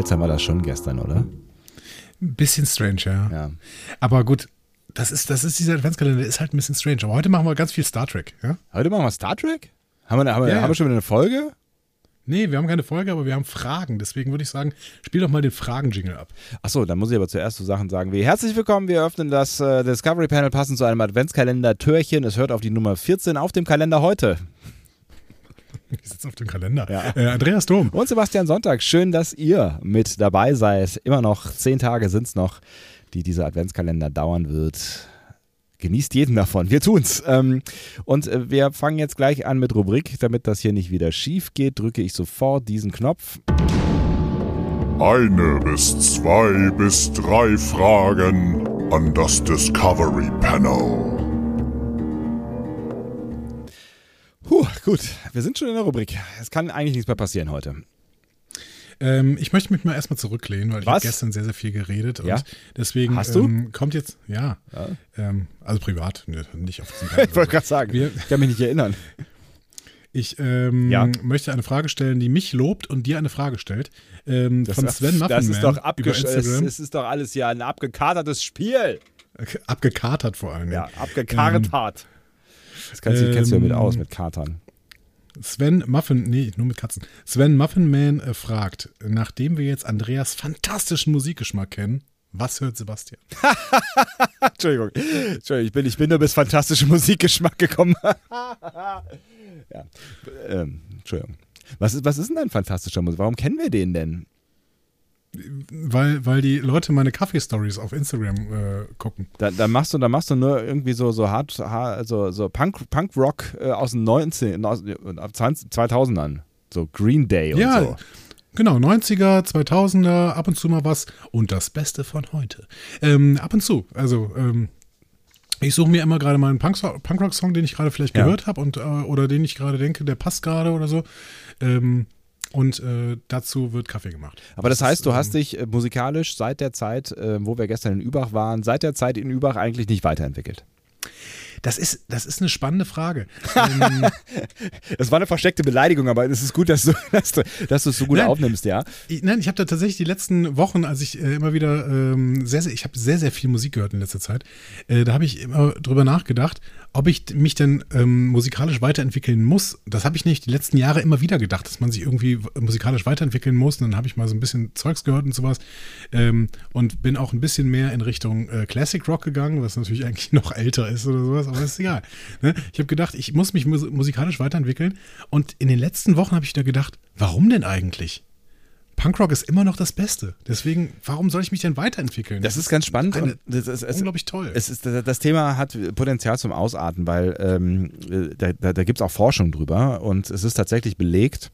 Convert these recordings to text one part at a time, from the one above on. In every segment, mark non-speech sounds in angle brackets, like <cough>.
Seltsam war das schon gestern, oder? Ein bisschen strange, ja. Ja. Aber gut, das ist, das ist dieser Adventskalender, der ist halt ein bisschen strange. Aber heute machen wir ganz viel Star Trek, ja? Heute machen wir Star Trek? Haben wir, haben wir, ja. haben wir schon wieder eine Folge? Nee, wir haben keine Folge, aber wir haben Fragen. Deswegen würde ich sagen, spiel doch mal den Fragen-Jingle ab. Achso, dann muss ich aber zuerst so Sachen sagen wie Herzlich willkommen, wir öffnen das äh, Discovery Panel passend zu einem Adventskalender-Türchen. Es hört auf die Nummer 14 auf dem Kalender heute. Ich sitze auf dem Kalender. Ja. Äh, Andreas Dom. Und Sebastian Sonntag, schön, dass ihr mit dabei seid. Immer noch zehn Tage sind es noch, die dieser Adventskalender dauern wird. Genießt jeden davon. Wir tun's. Ähm, und äh, wir fangen jetzt gleich an mit Rubrik. Damit das hier nicht wieder schief geht, drücke ich sofort diesen Knopf. Eine bis zwei bis drei Fragen an das Discovery Panel. Gut. Wir sind schon in der Rubrik. Es kann eigentlich nichts mehr passieren heute. Ähm, ich möchte mich mal erstmal zurücklehnen, weil ich Was? habe gestern sehr, sehr viel geredet. Ja? Und deswegen Hast du? Ähm, kommt jetzt, ja, Ähm, also privat, ne, nicht auf <laughs> Ich wollte gerade sagen, Wir- ich kann mich nicht erinnern. Ich ähm, Ja. möchte eine Frage stellen, die mich lobt und dir eine Frage stellt. Ähm, von Sven Muffinman das ist doch über abgesch es, ist doch alles ja ein abgekatertes Spiel. abgekatert vor allem. Ja, abgekartert. das kannst du, kennst du ja mit ähm, aus, mit Katern. Sven Muffin, nee, nur mit Katzen. Sven Muffinman äh, fragt, nachdem wir jetzt Andreas fantastischen Musikgeschmack kennen, was hört Sebastian? <laughs> Entschuldigung. Entschuldigung, ich bin, ich bin nur bis fantastische Musikgeschmack gekommen. <laughs> ja. ähm, Entschuldigung. Was ist, was ist denn ein fantastischer Musik? Warum kennen wir den denn? Weil, weil die Leute meine Kaffee-Stories auf Instagram äh, gucken. Da, da machst du, da machst du nur irgendwie so, so hart, hart also so Punk, Punk-Rock äh, aus den 19, aus, äh, 20, 2000ern. So Green Day und Ja, so. genau, 90er, 2000er, ab und zu mal was und das Beste von heute. Ähm, ab und zu, also ähm, ich suche mir immer gerade mal einen Punk Punkrock-Song, den ich gerade vielleicht Ja. gehört habe und äh, oder den ich gerade denke, der passt gerade oder so. Ähm, und äh, dazu wird Kaffee gemacht. Aber das heißt, du ist, hast ähm, dich äh, musikalisch seit der Zeit, äh, wo wir gestern in Übach waren, seit der Zeit in Übach eigentlich nicht weiterentwickelt. Das ist, das ist eine spannende Frage. <laughs> Das war eine versteckte Beleidigung, aber es ist gut, dass du, <laughs> dass du, dass du es so gut Nein. aufnimmst, ja. Ich, nein, ich habe da tatsächlich die letzten Wochen, als ich äh, immer wieder ähm, sehr, sehr, ich habe sehr, sehr viel Musik gehört in letzter Zeit, äh, da habe ich immer drüber nachgedacht, ob ich mich denn ähm, musikalisch weiterentwickeln muss. Das habe ich nicht die letzten Jahre immer wieder gedacht, dass man sich irgendwie musikalisch weiterentwickeln muss. Und dann habe ich mal so ein bisschen Zeugs gehört und sowas ähm, und bin auch ein bisschen mehr in Richtung äh, Classic Rock gegangen, was natürlich <laughs> eigentlich noch älter ist oder sowas, aber ist egal. Ne? Ich habe gedacht, ich muss mich mus musikalisch weiterentwickeln und in den letzten Wochen habe ich da gedacht, warum denn eigentlich? Punkrock ist immer noch das Beste. Deswegen, warum soll ich mich denn weiterentwickeln? Das ist ganz spannend. eine- das ist, es, unglaublich toll. es ist, das Thema hat Potenzial zum Ausarten, weil ähm, da, da, da gibt es auch Forschung drüber und es ist tatsächlich belegt,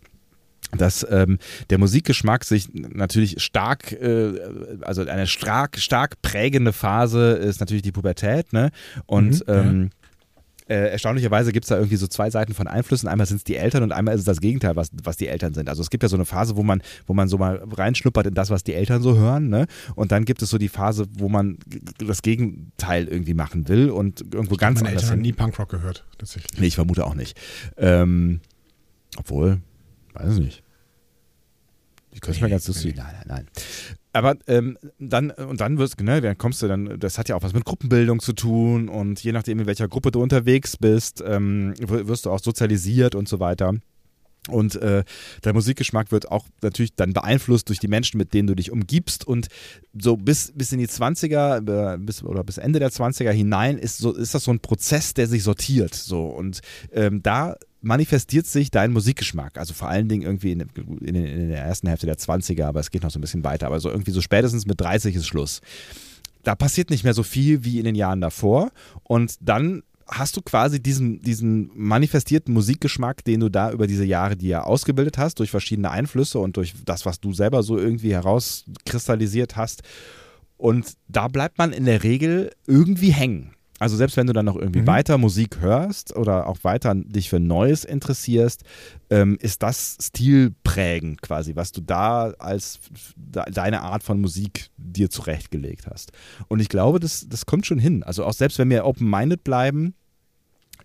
dass ähm, der Musikgeschmack sich natürlich stark, äh, also eine stark, stark prägende Phase ist natürlich die Pubertät, ne? Und Mhm, ähm, äh, erstaunlicherweise gibt es da irgendwie so zwei Seiten von Einflüssen. Einmal sind es die Eltern und einmal ist es das Gegenteil, was, was die Eltern sind. Also es gibt ja so eine Phase, wo man, wo man so mal reinschnuppert in das, was die Eltern so hören, ne? Und dann gibt es so die Phase, wo man das Gegenteil irgendwie machen will und irgendwo ganz Meine anders Eltern haben hin. nie Punkrock gehört, tatsächlich. Nee, ich vermute auch nicht. Ähm, obwohl, weiß ich nicht. Ich könnte es mir ganz lustig. Nein, nein, nein. Aber ähm, dann, und dann wirst ne, dann kommst du dann, das hat ja auch was mit Gruppenbildung zu tun und je nachdem, in welcher Gruppe du unterwegs bist, ähm, wirst du auch sozialisiert und so weiter. Und äh, der Musikgeschmack wird auch natürlich dann beeinflusst durch die Menschen, mit denen du dich umgibst. Und so bis, bis in die 20er äh, bis, oder bis Ende der 20er hinein ist, so, ist das so ein Prozess, der sich sortiert. So. Und ähm, da manifestiert sich dein Musikgeschmack. Also vor allen Dingen irgendwie in, in, in der ersten Hälfte der 20er, aber es geht noch so ein bisschen weiter. Aber so irgendwie so spätestens mit 30 ist Schluss. Da passiert nicht mehr so viel wie in den Jahren davor. Und dann hast du quasi diesen, diesen manifestierten Musikgeschmack, den du da über diese Jahre dir ausgebildet hast, durch verschiedene Einflüsse und durch das, was du selber so irgendwie herauskristallisiert hast. Und da bleibt man in der Regel irgendwie hängen. Also selbst wenn du dann noch irgendwie mhm. weiter Musik hörst oder auch weiter dich für Neues interessierst, ähm, ist das stilprägend quasi, was du da als deine Art von Musik dir zurechtgelegt hast. Und ich glaube, das, das kommt schon hin. Also auch selbst wenn wir open-minded bleiben,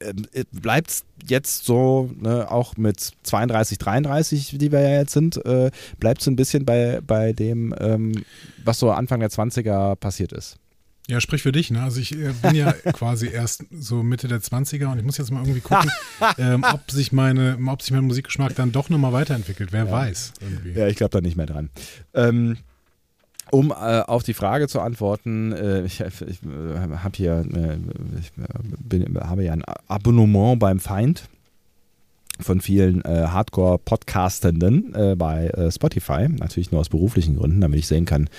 ähm, äh, bleibt es jetzt so, ne, auch mit 32, 33, die wir ja jetzt sind, äh, bleibt es ein bisschen bei, bei dem, ähm, was so Anfang der 20er passiert ist. Ja, sprich für dich, ne? Also ich äh, bin ja <laughs> quasi erst so Mitte der 20er und ich muss jetzt mal irgendwie gucken, <laughs> ähm, ob sich meine, ob sich mein Musikgeschmack dann doch nochmal weiterentwickelt. Wer ja. weiß. Irgendwie. Ja, ich glaube da nicht mehr dran. Ähm, um äh, auf die Frage zu antworten, äh, ich, ich äh, habe hier, äh, ich äh, bin, habe ja ein Abonnement beim Feind von vielen äh, Hardcore-Podcastenden äh, bei äh, Spotify, natürlich nur aus beruflichen Gründen, damit ich sehen kann,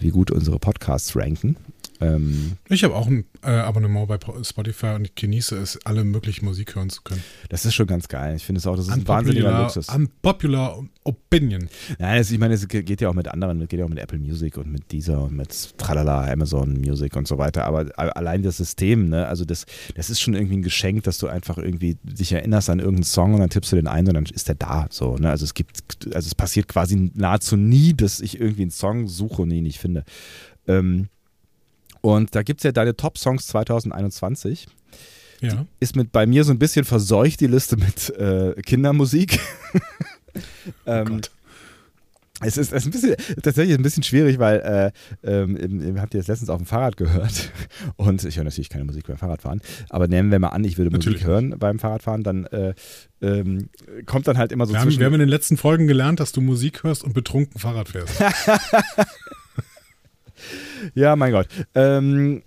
wie gut unsere Podcasts ranken. Ähm, ich habe auch ein äh, Abonnement bei Spotify und ich genieße es, alle möglichen Musik hören zu können. Das ist schon ganz geil. Ich finde es auch, das ist unpopular, ein wahnsinniger Luxus. Unpopular Opinion. Nein, das, ich meine, es geht ja auch mit anderen, es geht ja auch mit Apple Music und mit Deezer und mit Tralala, Amazon Music und so weiter. Aber allein das System, ne, also das, das ist schon irgendwie ein Geschenk, dass du einfach irgendwie dich erinnerst an irgendeinen Song und dann tippst du den ein und dann ist der da. So, ne? Also es gibt, also es passiert quasi nahezu nie, dass ich irgendwie einen Song suche und ihn nicht finde. Ähm, und da gibt es ja deine Top-Songs 2021. Ja. ist mit bei mir so ein bisschen verseucht, die Liste mit äh, Kindermusik. <laughs> ähm, oh. Es ist, es ist ein bisschen, tatsächlich ein bisschen schwierig, weil äh, ähm, habt ihr das letztens auf dem Fahrrad gehört <laughs> und ich höre natürlich keine Musik beim Fahrradfahren, aber nehmen wir mal an, ich würde natürlich. Musik hören beim Fahrradfahren, dann äh, ähm, kommt dann halt immer so wir zwischen... Haben, wir haben in den letzten Folgen gelernt, dass du Musik hörst und betrunken Fahrrad fährst. <laughs> ja, mein Gott. Ähm,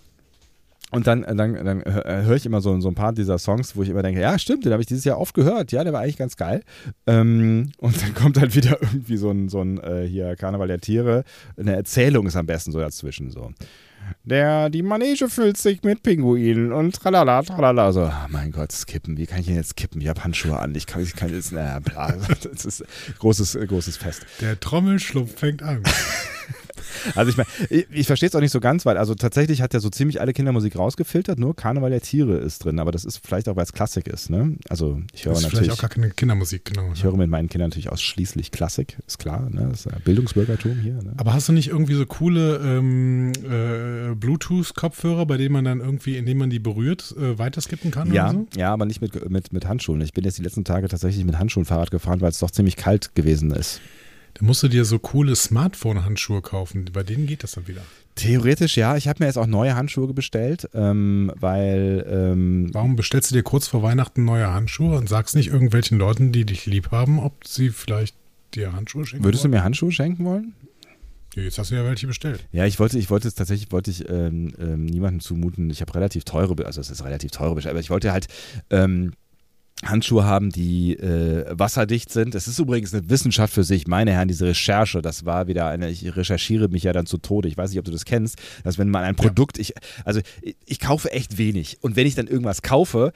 und dann, dann, dann höre ich immer so, so ein paar dieser Songs, wo ich immer denke, ja, stimmt, den habe ich dieses Jahr oft gehört. Ja, der war eigentlich ganz geil. Ähm, und dann <laughs> kommt halt wieder irgendwie so ein, so ein äh, hier Karneval der Tiere. Eine Erzählung ist am besten so dazwischen so. Der, die Manege füllt sich mit Pinguinen und tralala, tralala. So, oh mein Gott, skippen. Wie kann ich denn jetzt kippen? Ich habe Handschuhe an. Ich kann, ich kann jetzt, naja, bla. <laughs> Das ist großes, großes Fest. Der Trommelschlupf fängt an. <laughs> Also ich meine, ich, ich verstehe es auch nicht so ganz, weil also tatsächlich hat ja so ziemlich alle Kindermusik rausgefiltert, nur Karneval der Tiere ist drin, aber das ist vielleicht auch, weil es Klassik ist, ne? Also ich höre das ist natürlich. Auch gar keine Kindermusik, genau. Ich höre mit meinen Kindern natürlich ausschließlich Klassik, ist klar, ne? Das ist Bildungsbürgertum hier. Ne? Aber hast du nicht irgendwie so coole ähm, äh, Bluetooth-Kopfhörer, bei denen man dann irgendwie, indem man die berührt, äh, weiterskippen kann? Ja, so? ja, aber nicht mit, mit, mit Handschuhen. Ich bin jetzt die letzten Tage tatsächlich mit Handschuhen Fahrrad gefahren, weil es doch ziemlich kalt gewesen ist. Da musst du dir so coole Smartphone-Handschuhe kaufen. Bei denen geht das dann wieder. Theoretisch ja. Ich habe mir jetzt auch neue Handschuhe bestellt, ähm, weil. Ähm, Warum bestellst du dir kurz vor Weihnachten neue Handschuhe und sagst nicht irgendwelchen Leuten, die dich lieb haben, ob sie vielleicht dir Handschuhe schenken Würdest wollen? du mir Handschuhe schenken wollen? Jetzt hast du ja welche bestellt. Ja, ich wollte, ich wollte es tatsächlich, wollte ich ähm, ähm niemandem zumuten. Ich habe relativ teure, also es ist relativ teure aber ich wollte halt ähm, Handschuhe haben, die äh, wasserdicht sind. Es ist übrigens eine Wissenschaft für sich, meine Herren, diese Recherche, das war wieder eine, ich recherchiere mich ja dann zu Tode. Ich weiß nicht, ob du das kennst, dass wenn man ein Produkt, ich, also ich, ich kaufe echt wenig. Und wenn ich dann irgendwas kaufe,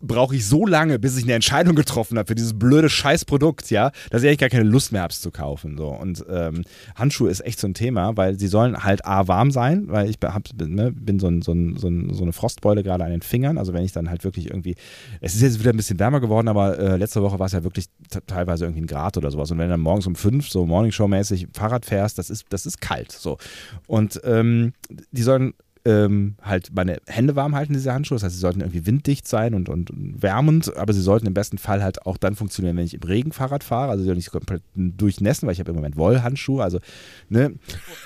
brauche ich so lange, bis ich eine Entscheidung getroffen habe für dieses blöde Scheißprodukt, ja, dass ich eigentlich gar keine Lust mehr habe, es zu kaufen. So. Und ähm, Handschuhe ist echt so ein Thema, weil sie sollen halt A, warm sein, weil ich hab, ne, bin so, so, ein, so, ein, so, eine Frostbeule gerade an den Fingern. Also wenn ich dann halt wirklich irgendwie, es ist jetzt wieder ein bisschen wärmer geworden, aber äh, letzte Woche war es ja wirklich teilweise irgendwie ein Grad oder sowas. Und wenn du dann morgens um fünf so Morningshow-mäßig Fahrrad fährst, das ist, das ist kalt. So. Und ähm, die sollen ähm, halt meine Hände warm halten, diese Handschuhe. Das heißt, sie sollten irgendwie winddicht sein und, und wärmend, aber sie sollten im besten Fall halt auch dann funktionieren, wenn ich im Regen Fahrrad fahre. Also sie sollen nicht komplett durchnässen, weil ich habe im Moment Wollhandschuhe. Also, ne?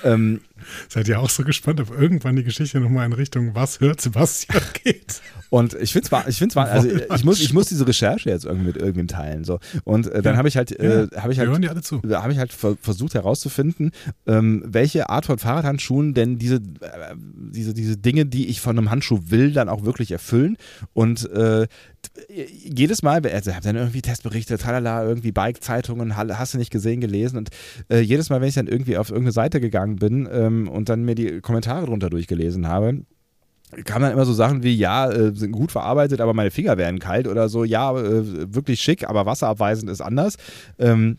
Ähm, <laughs> Seid ihr auch so gespannt, ob irgendwann die Geschichte nochmal in Richtung Was hört Sebastian <laughs> geht? Und ich finde es ich find's also ich muss, ich muss diese Recherche jetzt irgendwie mit irgendwem teilen. So. Und äh, dann ja. habe ich halt, äh, habe ich halt, hören die alle zu. habe ich halt versucht herauszufinden, ähm, welche Art von Fahrradhandschuhen denn diese, äh, diese, diese Dinge, die ich von einem Handschuh will, dann auch wirklich erfüllen. Und äh, jedes Mal, also ich habe dann irgendwie Testberichte, talala, irgendwie Bike-Zeitungen, hast du nicht gesehen, gelesen und äh, jedes Mal, wenn ich dann irgendwie auf irgendeine Seite gegangen bin ähm, und dann mir die Kommentare drunter durchgelesen habe, kamen dann immer so Sachen wie, ja, äh, sind gut verarbeitet, aber meine Finger werden kalt oder so, ja, äh, wirklich schick, aber wasserabweisend ist anders. Ähm,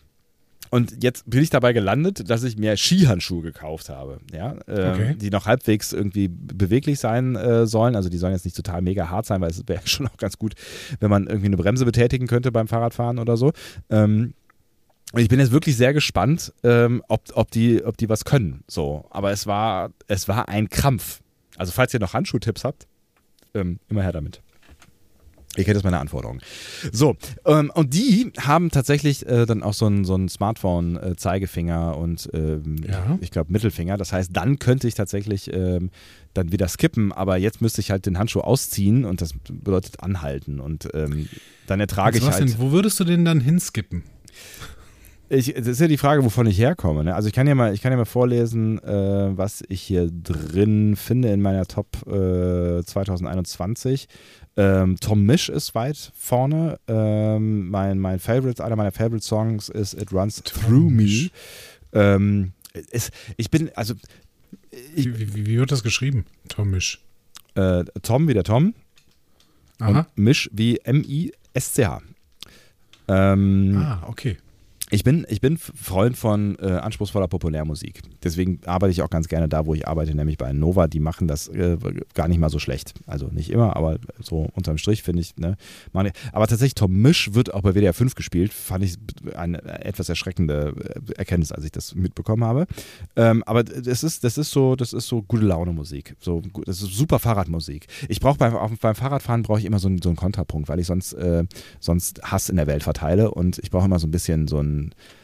und jetzt bin ich dabei gelandet, dass ich mir Skihandschuhe gekauft habe, ja, ähm, Okay. die noch halbwegs irgendwie beweglich sein äh, sollen. Also die sollen jetzt nicht total mega hart sein, weil es wäre <laughs> schon auch ganz gut, wenn man irgendwie eine Bremse betätigen könnte beim Fahrradfahren oder so. Ähm, ich bin jetzt wirklich sehr gespannt, ähm, ob, ob, die, ob die was können. So, aber es war, es war ein Krampf. Also falls ihr noch Handschuhtipps habt, ähm, immer her damit. Ihr kennt jetzt meine Anforderungen. So, ähm, und die haben tatsächlich äh, dann auch so einen so Smartphone-Zeigefinger und ähm, Ja. ich glaube Mittelfinger. Das heißt, dann könnte ich tatsächlich ähm, dann wieder skippen, aber jetzt müsste ich halt den Handschuh ausziehen und das bedeutet anhalten und ähm, dann ertrage Also ich halt. denn, wo würdest du den dann hinskippen? Ich, das ist ja die Frage, wovon ich herkomme. Ne? Also ich kann ja mal, ich kann ja mal vorlesen, äh, was ich hier drin finde in meiner Top äh, 2021. Ähm, Tom Misch ist weit vorne. Ähm, mein, mein Favorite, einer meiner Favorite Songs ist It Runs Through Me. Misch. Ähm, ist, ich bin, also ich, Wie, wie, wie wird das geschrieben? Tomisch. äh, Tom wie der Tom Aha. und Misch wie M-I-S-C-H. Ähm, Ah, okay. Ich bin, ich bin Freund von äh, anspruchsvoller Populärmusik. Deswegen arbeite ich auch ganz gerne da, wo ich arbeite, nämlich bei Nova. Die machen das äh, gar nicht mal so schlecht. Also nicht immer, aber so unterm Strich finde ich. Ne, aber tatsächlich, Tom Misch wird auch bei WDR 5 gespielt. Fand ich eine etwas erschreckende äh, Erkenntnis, als ich das mitbekommen habe. Ähm, aber das ist, das ist so, das ist so gute Laune Musik. So, das ist super Fahrradmusik. Ich brauche beim, beim Fahrradfahren brauche ich immer so einen, so einen Kontrapunkt, weil ich sonst, äh, sonst Hass in der Welt verteile und ich brauche immer so ein bisschen so ein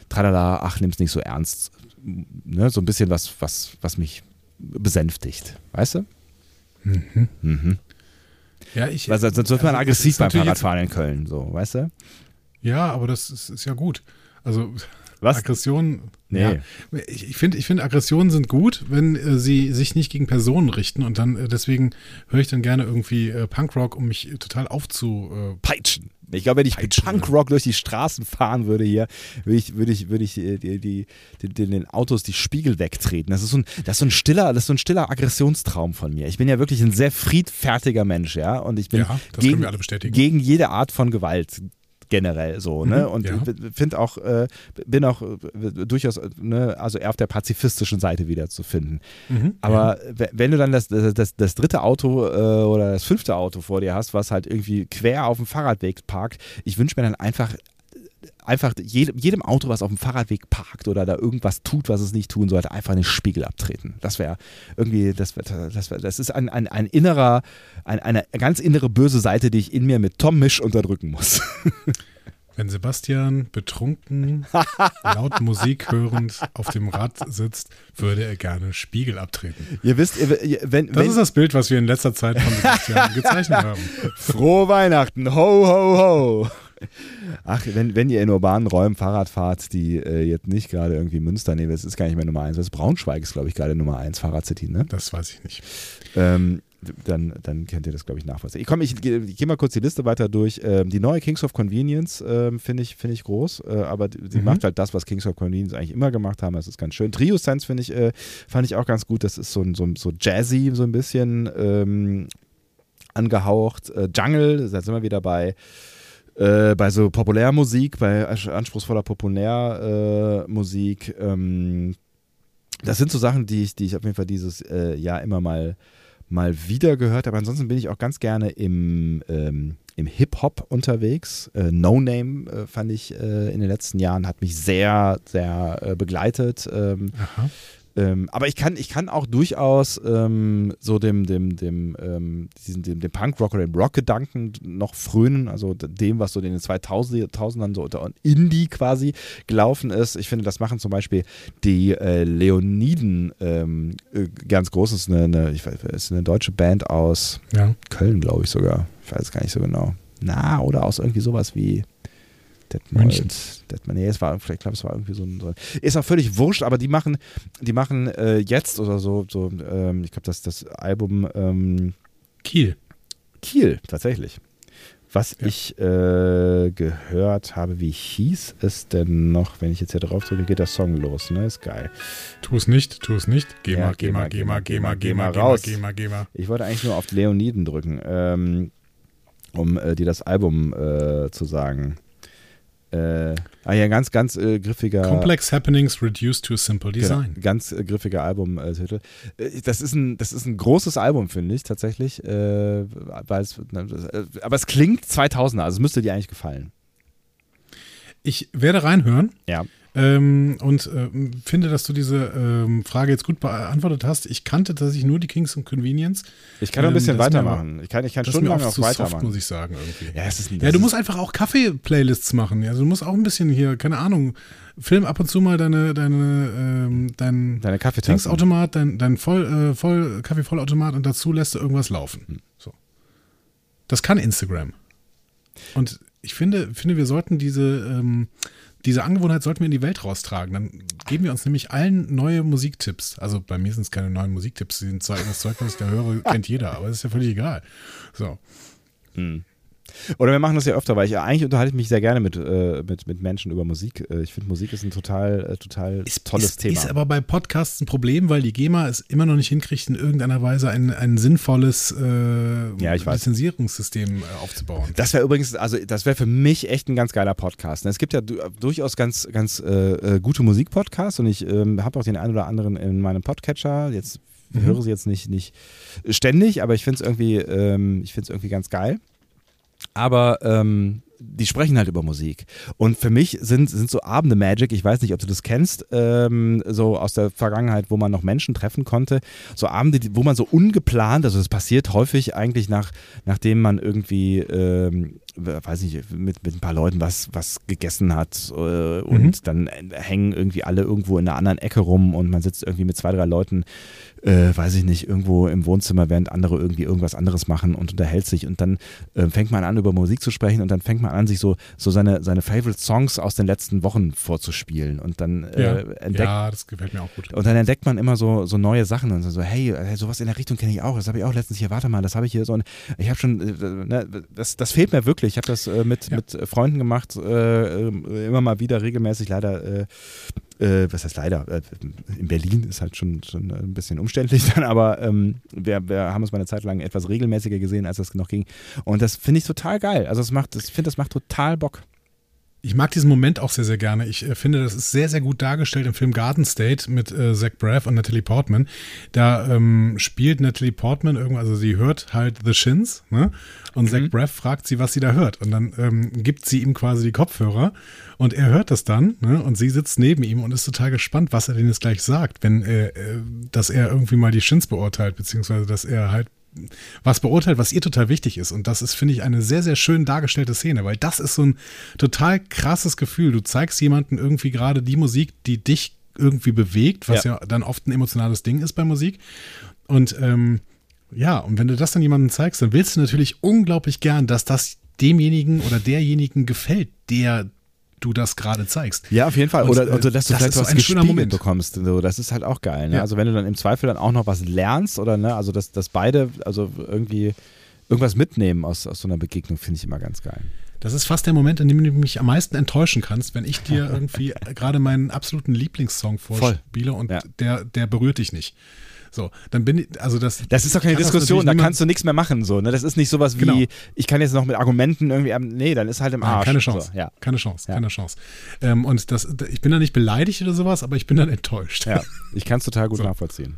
Tralala, ach, nimm's nicht so ernst. Ne? So ein bisschen was, was, was mich besänftigt. Weißt du? Mhm. Ja, ich. Weil sonst wird man also, aggressiv ist beim Fahrradfahren in Köln, so, weißt du? Ja, aber das ist, ist ja gut. Also Was? Aggression. Nee. Ja, ich ich finde, ich find, Aggressionen sind gut, wenn äh, sie sich nicht gegen Personen richten. Und dann äh, deswegen höre ich dann gerne irgendwie äh, Punkrock, um mich total aufzu. Ich glaube, wenn ich mit. Punkrock durch die Straßen fahren würde hier, würde ich, würde ich, würde ich äh, die, die, die, die, den Autos die Spiegel wegtreten. Das ist, so ein, das, ist so ein stiller, das ist so ein stiller Aggressionstraum von mir. Ich bin ja wirklich ein sehr friedfertiger Mensch, ja. Und ich bin Ja, das gegen, können wir alle bestätigen. gegen jede Art von Gewalt generell so, ne? Mhm, Und ja. finde auch, äh, bin auch äh, durchaus, ne, also eher auf der pazifistischen Seite wieder zu finden. mhm, Aber we- wenn du dann das, das, das dritte Auto äh, oder das fünfte Auto vor dir hast, was halt irgendwie quer auf dem Fahrradweg parkt, ich wünsche mir dann einfach, einfach jedem, Auto, was auf dem Fahrradweg parkt oder da irgendwas tut, was es nicht tun sollte, einfach den Spiegel abtreten. Das wäre irgendwie, das, wär, das, wär, das ist ein, ein, ein innerer, ein, eine ganz innere böse Seite, die ich in mir mit Tom Misch unterdrücken muss. <laughs> Wenn Sebastian betrunken, laut Musik hörend auf dem Rad sitzt, würde er gerne Spiegel abtreten. Ihr wisst, ihr, ihr- wenn, Das wenn, ist das Bild, was wir in letzter Zeit von Sebastian gezeichnet haben. <laughs> Frohe Weihnachten, ho, ho, ho. Ach, wenn, wenn ihr in urbanen Räumen Fahrrad fahrt, die äh, jetzt nicht gerade irgendwie Münster, nee, das ist gar nicht mehr Nummer eins, das ist Braunschweig ist, glaube ich, gerade Nummer eins, Fahrradcity, ne? Das weiß ich nicht. Ähm, dann, dann kennt ihr das, glaube ich, nachvollziehen. Ich, komm, ich, gehe- ich gehe mal kurz die Liste weiter durch. Ähm, die neue Kings of Convenience ähm, finde ich, finde ich groß, äh, aber die, sie Mhm. macht halt das, was Kings of Convenience eigentlich immer gemacht haben. Das ist ganz schön. Trio Sense finde ich, äh, fand ich auch ganz gut. Das ist so, so, so jazzy, so ein bisschen ähm, angehaucht. Äh, Jungle, da sind wir wieder bei. Äh, bei so Populärmusik, bei anspruchsvoller Populärmusik, äh, ähm, das sind so Sachen, die ich, die ich auf jeden Fall dieses äh, Jahr immer mal, mal wieder gehört habe. Ansonsten bin ich auch ganz gerne im, ähm, im Hip-Hop unterwegs. Äh, no Name äh, fand ich äh, in den letzten Jahren, hat mich sehr, sehr begleitet. Ähm. Ähm, aber ich kann, ich kann auch durchaus ähm, so dem, dem, dem, ähm, diesen, dem, dem Punk-Rock oder dem Rock-Gedanken noch frönen, also dem, was so in den 2000ern so unter Indie quasi gelaufen ist. Ich finde, das machen zum Beispiel die äh, Leoniden ähm, äh, ganz groß. Das ist eine, eine, ich weiß, ist eine deutsche Band aus Ja. Köln, glaube ich sogar. Ich weiß es gar nicht so genau. Na, oder aus irgendwie sowas wie München. Detmold. Nee, es war, vielleicht glaube es war irgendwie so ein, so. Ist auch völlig wurscht, aber die machen, die machen äh, jetzt oder so, so ähm, ich glaube, das, das Album ähm, Kiel. Kiel, tatsächlich. Was Ja. ich äh, gehört habe, wie hieß es denn noch? Wenn ich jetzt hier drauf drücke, geht der Song los, ne? Ist geil. Tu es nicht, tu es nicht. Geh Ja, mal, geh mal, geh mal, geh mal, geh mal, geh raus. mal, geh mal, geh mal. Ich wollte eigentlich nur auf Leoniden drücken, ähm, um äh, dir das Album äh, zu sagen. Äh, ah ja, ganz, ganz äh, griffiger. Complex Happenings Reduced to a Simple Genau, Design. ganz äh, griffiger Albumtitel. Äh, das, ist ein, das ist ein großes Album, finde ich, tatsächlich. Äh, es, das, äh, aber es klingt 2000er, also es müsste dir eigentlich gefallen. Ich werde reinhören Ja. Ähm, und ähm, finde, dass du diese ähm, Frage jetzt gut beantwortet hast. Ich kannte tatsächlich nur die Kings und Convenience. Ich kann noch ein Ähm, bisschen ist mir weitermachen. Ich kann, ich kann stundenlang noch zu soft, weitermachen. muss ich sagen, irgendwie. ja, es ist, Ja, du musst einfach auch Kaffee-Playlists machen. Ja, also du musst auch ein bisschen hier, keine Ahnung, film ab und zu mal deine, deine, ähm, dein deine Kaffeetasse. Dein, dein voll, äh, voll, Kaffeevollautomat und dazu lässt du irgendwas laufen. Hm. So. Das kann Instagram. Und ich finde, finde, wir sollten diese, ähm, diese Angewohnheit sollten wir in die Welt raustragen. Dann geben wir uns nämlich allen neue Musiktipps. Also bei mir sind es keine neuen Musiktipps, das Zeug, was ich da höre, kennt jeder, aber das ist ja völlig egal. So. Oder wir machen das ja öfter, weil ich eigentlich unterhalte ich mich sehr gerne mit, äh, mit, mit Menschen über Musik. Äh, ich finde, Musik ist ein total, äh, total tolles ist, Thema. Ist aber bei Podcasts ein Problem, weil die GEMA es immer noch nicht hinkriegt, in irgendeiner Weise ein, ein sinnvolles äh, Ja, ich. Lizenzierungssystem äh, aufzubauen. Das wäre übrigens, also das wäre für mich echt ein ganz geiler Podcast. Es gibt ja du- durchaus ganz, ganz äh, äh, gute Musikpodcasts und ich ähm, habe auch den einen oder anderen in meinem Podcatcher. Jetzt Mhm. höre sie jetzt nicht, nicht ständig, aber ich finde es irgendwie, ähm, ich finde es irgendwie ganz geil. Aber ähm, die sprechen halt über Musik. Und für mich sind, sind so Abende Magic, ich weiß nicht, ob du das kennst, ähm, so aus der Vergangenheit, wo man noch Menschen treffen konnte. So Abende, wo man so ungeplant, also das passiert häufig eigentlich nach, nachdem man irgendwie, ähm, weiß nicht, mit, mit ein paar Leuten was, was gegessen hat äh, und Mhm. dann hängen irgendwie alle irgendwo in einer anderen Ecke rum und man sitzt irgendwie mit zwei, drei Leuten äh, weiß ich nicht, irgendwo im Wohnzimmer, während andere irgendwie irgendwas anderes machen und unterhält sich. Und dann äh, fängt man an, über Musik zu sprechen und dann fängt man an, sich so, so seine, seine Favorite Songs aus den letzten Wochen vorzuspielen. Und dann äh, ja. entdeckt ja, das gefällt mir auch gut. und dann entdeckt man immer so, so neue Sachen und so, hey, äh, sowas in der Richtung kenne ich auch. Das habe ich auch letztens hier, warte mal, das habe ich hier so. Und ich habe schon, äh, ne, das, das fehlt mir wirklich. Ich habe das äh, mit, Ja. mit Freunden gemacht, äh, äh, immer mal wieder regelmäßig, leider. Äh, äh, was heißt leider? Äh, in Berlin ist halt schon, schon ein bisschen umständlich <laughs> dann, aber ähm, wir, wir haben uns mal eine Zeit lang etwas regelmäßiger gesehen, als das noch ging. Und das finde ich total geil. Also es macht, ich finde, das macht total Bock. Ich mag diesen Moment auch sehr, sehr gerne. Ich äh, finde, das ist sehr, sehr gut dargestellt im Film Garden State mit äh, Zach Braff und Natalie Portman. Da ähm, spielt Natalie Portman irgendwas, also sie hört halt The Shins, ne? Und Zach Braff fragt sie, was sie da hört. Und dann ähm, gibt sie ihm quasi die Kopfhörer und er hört das dann, ne? Und sie sitzt neben ihm und ist total gespannt, was er denn jetzt gleich sagt, wenn äh, äh, dass er irgendwie mal die Shins beurteilt, beziehungsweise dass er halt was beurteilt, was ihr total wichtig ist. Und das ist, finde ich, eine sehr, sehr schön dargestellte Szene, weil das ist so ein total krasses Gefühl. Du zeigst jemandem irgendwie gerade die Musik, die dich irgendwie bewegt, was ja, dann oft ein emotionales Ding ist bei Musik. Und ähm, ja, und wenn du das dann jemandem zeigst, dann willst du natürlich unglaublich gern, dass das demjenigen oder derjenigen gefällt, der du das gerade zeigst. Ja, auf jeden Fall. Und, Oder, äh, oder dass du das vielleicht so was ein schöner gespiegelt Moment. bekommst. So, das ist halt auch geil. Ne? Ja. Also wenn du dann im Zweifel dann auch noch was lernst oder ne, also dass, dass beide also irgendwie irgendwas mitnehmen aus, aus so einer Begegnung, finde ich immer ganz geil. Das ist fast der Moment, in dem du mich am meisten enttäuschen kannst, wenn ich dir <laughs> irgendwie gerade meinen absoluten Lieblingssong vorspiele und Ja. der, der berührt dich nicht. So, dann bin ich, also das. Das ist doch keine Diskussion, da kannst du nichts mehr machen. So, ne? Das ist nicht sowas wie, Genau. ich kann jetzt noch mit Argumenten irgendwie, am- nee, dann ist halt im Nein, Arsch. keine Chance. So, ja. Keine Chance, Ja. keine Chance. Ähm, und das, ich bin da nicht beleidigt oder sowas, aber ich bin dann enttäuscht. ja, ich kann es total gut <laughs> So. nachvollziehen.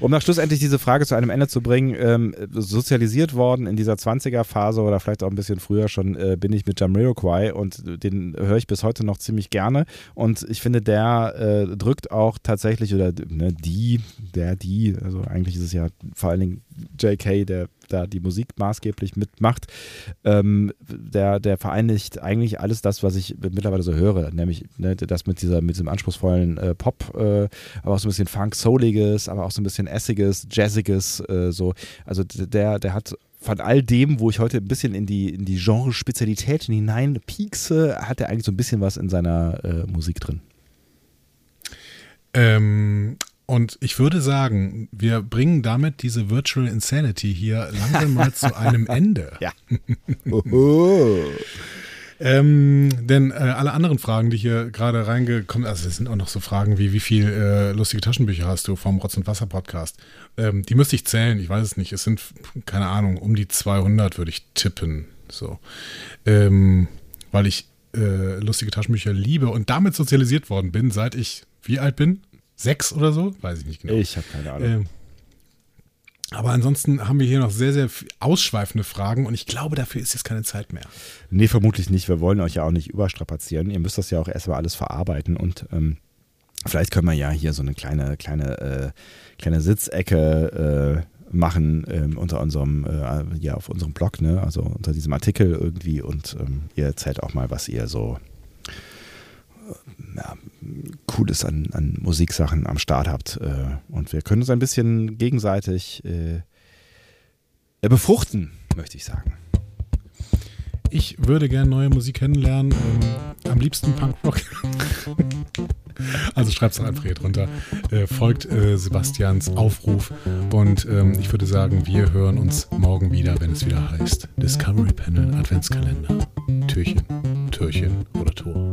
Um nach schlussendlich diese Frage zu einem Ende zu bringen, ähm, sozialisiert worden in dieser 20er-Phase oder vielleicht auch ein bisschen früher schon, äh, bin ich mit Jamiroquai und den höre ich bis heute noch ziemlich gerne. Und ich finde, der äh, drückt auch tatsächlich, oder ne, die, der, die, also eigentlich ist es ja vor allen Dingen JK, der da die Musik maßgeblich mitmacht, ähm, der, der vereinigt eigentlich alles das, was ich mittlerweile so höre, nämlich ne, das mit dieser, mit diesem anspruchsvollen äh, Pop, äh, aber auch so ein bisschen Funk-Souliges, aber auch so ein bisschen Essiges, Jazziges, äh, so. Also der, der hat von all dem, wo ich heute ein bisschen in die, in die Genre-Spezialitäten hinein piekse, hat er eigentlich so ein bisschen was in seiner äh, Musik drin. Ähm, Und ich würde sagen, wir bringen damit diese Virtual Insanity hier langsam mal zu <laughs> einem Ende. Ja. <laughs> Ähm, denn äh, alle anderen Fragen, die hier gerade reingekommen also es sind auch noch so Fragen wie, wie viel äh, lustige Taschenbücher hast du vom Rotz und Wasser Podcast? Ähm, die müsste ich zählen, ich weiß es nicht. Es sind, keine Ahnung, um die 200 würde ich tippen. So. Ähm, weil ich äh, lustige Taschenbücher liebe und damit sozialisiert worden bin, seit ich wie alt bin? Sechs oder so? Weiß ich nicht genau. Ich habe keine Ahnung. Ähm, aber ansonsten haben wir hier noch sehr, sehr ausschweifende Fragen und ich glaube, dafür ist jetzt keine Zeit mehr. Nee, vermutlich nicht. Wir wollen euch ja auch nicht überstrapazieren. Ihr müsst das ja auch erstmal alles verarbeiten und ähm, vielleicht können wir ja hier so eine kleine, kleine, äh, kleine Sitzecke äh, machen ähm, unter unserem, äh, ja, auf unserem Blog, ne? Also unter diesem Artikel irgendwie und ähm, ihr erzählt auch mal, was ihr so ja, Cooles an, an Musiksachen am Start habt. Äh, und wir können uns ein bisschen gegenseitig äh, befruchten, möchte ich sagen. Ich würde gerne neue Musik kennenlernen. Ähm, am liebsten Punkrock. <laughs> also schreibt es einfach hier drunter. Äh, folgt äh, Sebastians Aufruf. Und ähm, ich würde sagen, wir hören uns morgen wieder, wenn es wieder heißt Discovery Panel Adventskalender. Türchen, Türchen oder Tor.